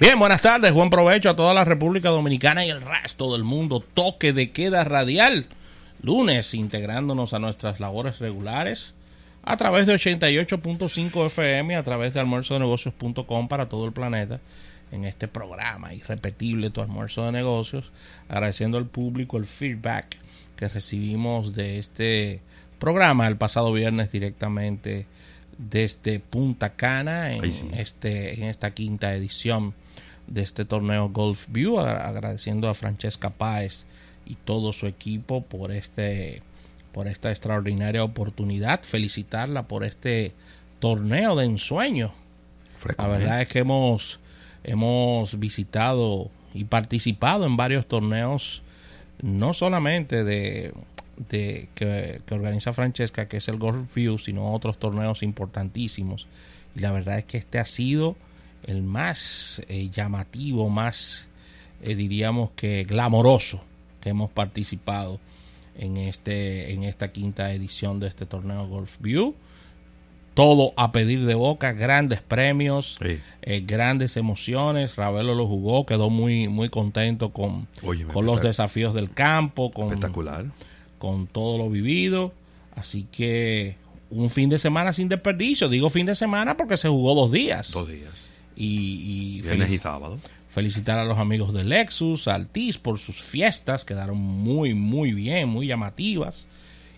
Bien, buenas tardes, buen provecho a toda la República Dominicana y el resto del mundo. Toque de queda radial. Lunes, integrándonos a nuestras labores regulares a través de 88.5 FM, a través de almuerzodenegocios.com para todo el planeta en este programa irrepetible Tu Almuerzo de Negocios. Agradeciendo al público el feedback que recibimos de este programa el pasado viernes directamente desde Punta Cana en, este, en esta quinta edición de este torneo Golf View, agradeciendo a Francesca Páez y todo su equipo por este por esta extraordinaria oportunidad, felicitarla por este torneo de ensueño. La verdad es que hemos hemos visitado y participado en varios torneos no solamente de, de que, que, organiza Francesca, que es el Golf View, sino otros torneos importantísimos. Y la verdad es que este ha sido el más eh, llamativo, más eh, diríamos que glamoroso que hemos participado en este en esta quinta edición de este torneo Golf View. Todo a pedir de boca, grandes premios, eh, grandes emociones. Ravelo lo jugó, quedó muy muy contento con, con los desafíos del campo, con, espectacular. con todo lo vivido. Así que un fin de semana sin desperdicio. Digo fin de semana porque se jugó dos días. Dos días y, Viernes y sábado. Felicitar a los amigos de Lexus, Altis por sus fiestas, quedaron muy, muy bien, muy llamativas.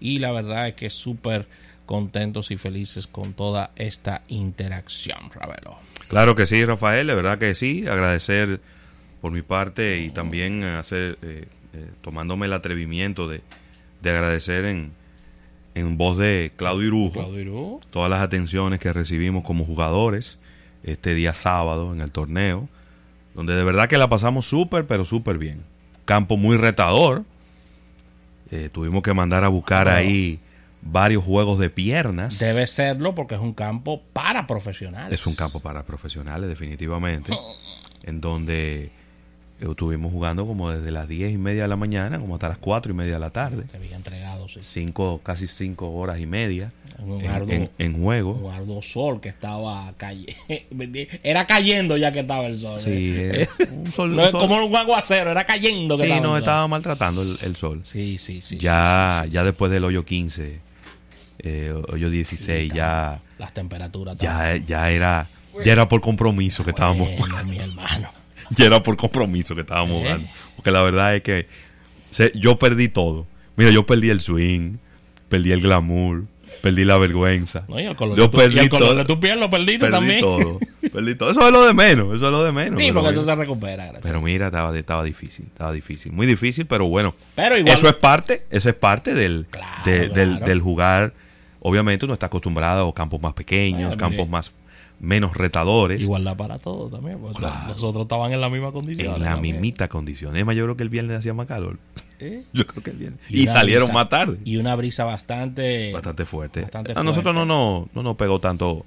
Y la verdad es que súper contentos y felices con toda esta interacción, Ravelo. Claro que sí, Rafael, de verdad que sí. Agradecer por mi parte y también hacer, eh, eh, tomándome el atrevimiento de, de agradecer en, en voz de Claudio Irujo, Claudio Irujo, todas las atenciones que recibimos como jugadores este día sábado en el torneo, donde de verdad que la pasamos súper, pero súper bien. Campo muy retador. Eh, tuvimos que mandar a buscar ahí varios juegos de piernas. Debe serlo porque es un campo para profesionales. Es un campo para profesionales, definitivamente. en donde estuvimos jugando como desde las diez y media de la mañana, como hasta las cuatro y media de la tarde. Se había entregado, sí. Cinco, casi cinco horas y media un en, arduo, en- en juego. un arduo sol que estaba calle era cayendo ya que estaba el sol Sí, ¿eh? eh, un sol- no un es sol- como un aguacero era cayendo que Sí, estaba nos el sol. estaba maltratando el, el sol. sí sí sí ya, sí, sí, sí, ya después del hoyo 15, eh, hoyo 16, ya, las temperaturas ya, ya era ya era por compromiso que estábamos Bueno, mi hermano ya era por compromiso que estábamos ¿Eh? jugando. Porque la verdad es que se- yo perdí todo. Mira, yo perdí el swing, perdí el glamour, perdí la vergüenza. no, y el color, Yo de, tu, y perdí el color todo. de tu piel lo perdiste Perdí también todo. Perdí todo. Eso es lo de menos, eso es lo de menos. sí porque eso mira, se recupera gracias. pero mira, estaba, estaba difícil, estaba difícil. Muy difícil, pero bueno. Pero igual- Eso es parte, eso es parte del, Claro, de- del, claro. del jugar. Obviamente uno está acostumbrado a campos más pequeños, campos más menos retadores. igualdad para todos también porque Claro. nosotros estaban en la misma condición En la mimita condición. Es más, yo creo que el viernes hacía más calor. ¿Eh? Yo creo que el viernes. Y salieron brisa- más tarde. y una brisa bastante Bastante fuerte. bastante a nosotros no, fuerte. no, no nos pegó tanto.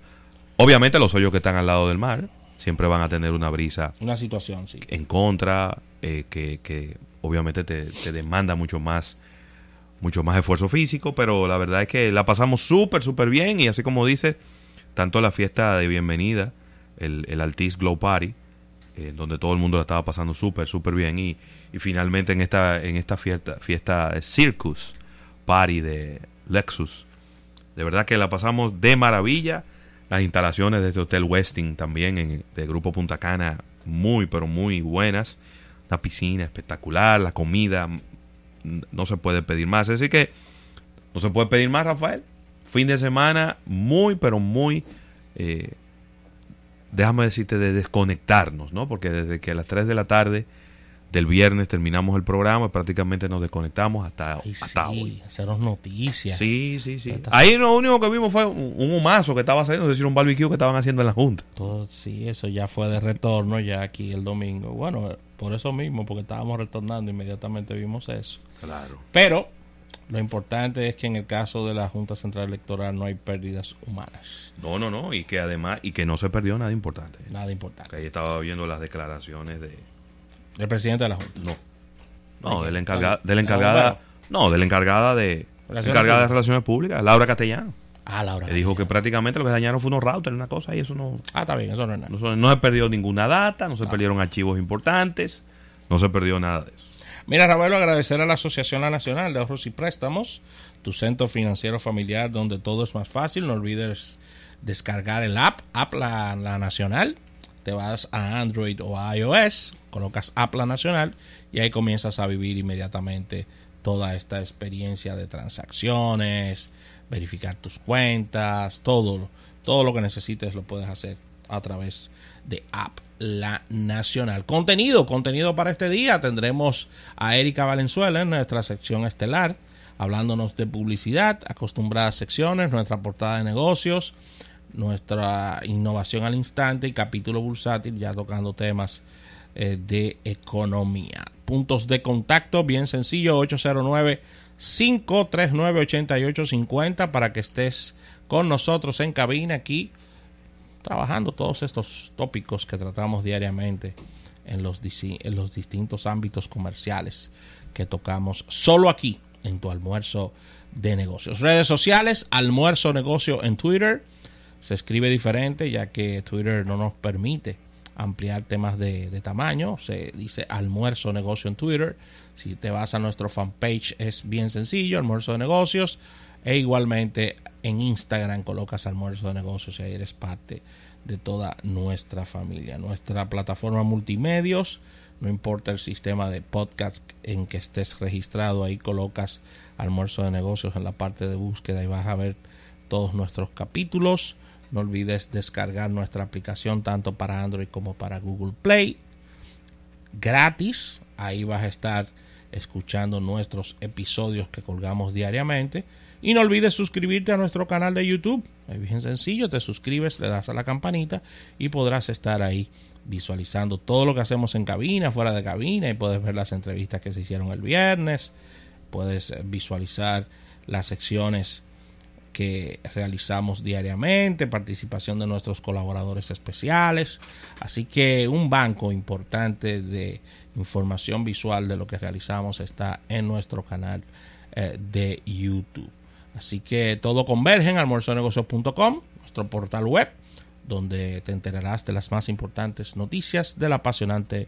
Obviamente los hoyos que están al lado del mar siempre van a tener una brisa una situación sí en contra, eh, que, que obviamente te, te demanda mucho más mucho más esfuerzo físico, pero la verdad es que la pasamos súper, súper bien y así como dice, tanto la fiesta de bienvenida, el, el Altis Glow Party, eh, donde todo el mundo la estaba pasando súper, súper bien y, y finalmente en esta, en esta fiesta, fiesta Circus Party de Lexus, de verdad que la pasamos de maravilla. Las instalaciones de este Hotel Westin también en, de Grupo Punta Cana, muy, pero muy buenas. Una piscina espectacular, la comida, no se puede pedir más. Así que no se puede pedir más, Rafael. Fin de semana muy, pero muy, eh, déjame decirte, de desconectarnos, ¿no? Porque desde que a las 3 de la tarde Desde el viernes terminamos el programa, prácticamente nos desconectamos hasta, Ay, hasta sí, hoy. hacernos noticias. Sí, sí, sí. Ahí lo único que vimos fue un, un humazo que estaba haciendo, es decir, un barbecue que estaban haciendo en la Junta. Todo, sí, eso ya fue de retorno ya aquí el domingo. Bueno, por eso mismo, porque estábamos retornando, inmediatamente vimos eso. Claro. Pero lo importante es que en el caso de la Junta Central Electoral no hay pérdidas humanas. No, no, no, y que además, y que no se perdió nada importante. Nada importante. Que ahí estaba viendo las declaraciones de... El presidente de la Junta. No. No, ¿De la qué? encargada, ¿De la encargada, no, de la encargada de, Relaciones encargada de relaciones públicas, Laura Castellano, Ah, Laura. que dijo que prácticamente lo que dañaron fue unos routers, una cosa, y eso no, Ah, está bien, eso no es nada. no, no se perdió ninguna data, no se perdieron archivos importantes, no se perdió nada de eso. Mira, Ravelo, agradecer a la Asociación La Nacional de Ahorros y Préstamos, tu centro financiero familiar donde todo es más fácil. No olvides descargar el app, App La, Nacional. Te vas a Android o a iOS, colocas App La Nacional y ahí comienzas a vivir inmediatamente toda esta experiencia de transacciones, verificar tus cuentas, todo, todo lo que necesites lo puedes hacer a través de App La Nacional. Contenido, contenido para este día. Tendremos a Erika Valenzuela en nuestra sección estelar, hablándonos de publicidad, acostumbradas secciones, nuestra portada de negocios, nuestra innovación al instante y capítulo bursátil, ya tocando temas eh, de economía. Puntos de contacto, bien sencillo, 809 539 8850 para que estés con nosotros en cabina aquí trabajando todos estos tópicos que tratamos diariamente en los, distintos ámbitos comerciales que tocamos solo aquí en tu almuerzo de negocios. Redes sociales, almuerzo negocio en Twitter. Se escribe diferente ya que Twitter no nos permite ampliar temas de, de tamaño. Se dice almuerzo negocio en Twitter. Si te vas a nuestro fanpage es bien sencillo, almuerzo de negocios. E igualmente en Instagram colocas almuerzo de negocios y ahí eres parte de toda nuestra familia. Nuestra plataforma multimedios, no importa el sistema de podcast en que estés registrado, ahí colocas almuerzo de negocios en la parte de búsqueda y vas a ver todos nuestros capítulos. No olvides descargar nuestra aplicación tanto para Android como para Google Play. Gratis. Ahí vas a estar escuchando nuestros episodios que colgamos diariamente. Y no olvides suscribirte a nuestro canal de YouTube. Es bien sencillo, te suscribes, le das a la campanita y podrás estar ahí visualizando todo lo que hacemos en cabina, fuera de cabina y puedes ver las entrevistas que se hicieron el viernes. Puedes eh, visualizar las secciones que realizamos diariamente, participación de nuestros colaboradores especiales. Así que un banco importante de información visual de lo que realizamos está en nuestro canal eh, de YouTube. Así que todo converge en almuerzonegocios.com, nuestro portal web, donde te enterarás de las más importantes noticias del apasionante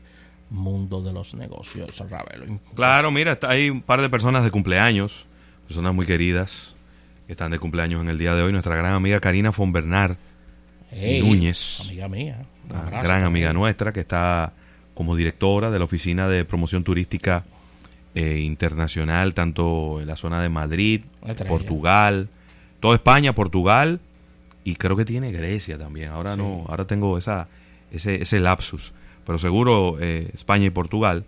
mundo de los negocios. Ravelo. Claro, mira, está- hay un par de personas de cumpleaños, personas muy queridas, que están de cumpleaños en el día de hoy. Nuestra gran amiga Karina von Bernard, Hey, Núñez. Amiga mía. una gran amiga nuestra, que está como directora de la Oficina de Promoción Turística eh, Internacional, tanto en la zona de Madrid. Portugal, toda España, Portugal, y creo que tiene Grecia también. Ahora Sí. no, ahora tengo esa, ese, ese lapsus, pero seguro eh, España y Portugal.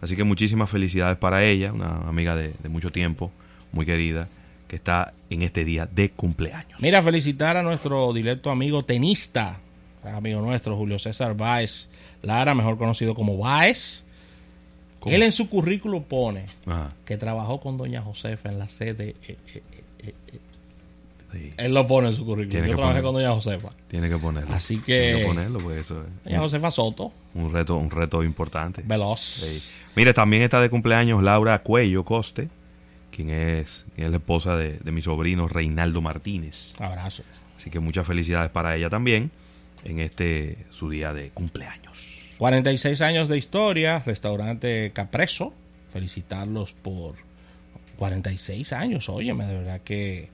Así que muchísimas felicidades para ella, una amiga de, de mucho tiempo, muy querida, que está en este día de cumpleaños. Mira, felicitar a nuestro directo amigo tenista, amigo nuestro, Julio César Báez Lara, mejor conocido como Báez. ¿Cómo? Él en su currículo pone Ajá, que trabajó con Doña Josefa en la sede. eh, eh, eh, eh, sí, él lo pone en su currículo. Tiene Yo trabajé ponerlo. con Doña Josefa. tiene que ponerlo. Así que- Tiene que ponerlo, pues eso es Doña Josefa Soto, un reto, un reto importante. veloz. Sí. Mire, también está de cumpleaños Laura Cuello Coste, quien es, quien es la esposa de, de mi sobrino Reinaldo Martínez. Abrazo. Así que muchas felicidades para ella también en este su día de cumpleaños. 46 años de historia, restaurante Capreso. Felicitarlos por 46 años. Óyeme, de verdad que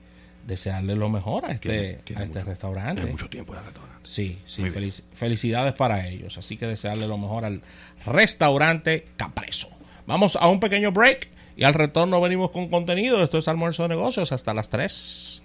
desearle lo mejor a este, Tiene- tiene a este mucho- restaurante. Tiene mucho tiempo de restaurante. Sí, sí, felici- felicidades para ellos. Así que desearle lo mejor al restaurante Capreso. Vamos a un pequeño break y al retorno venimos con contenido. Esto es almuerzo de negocios hasta las 3.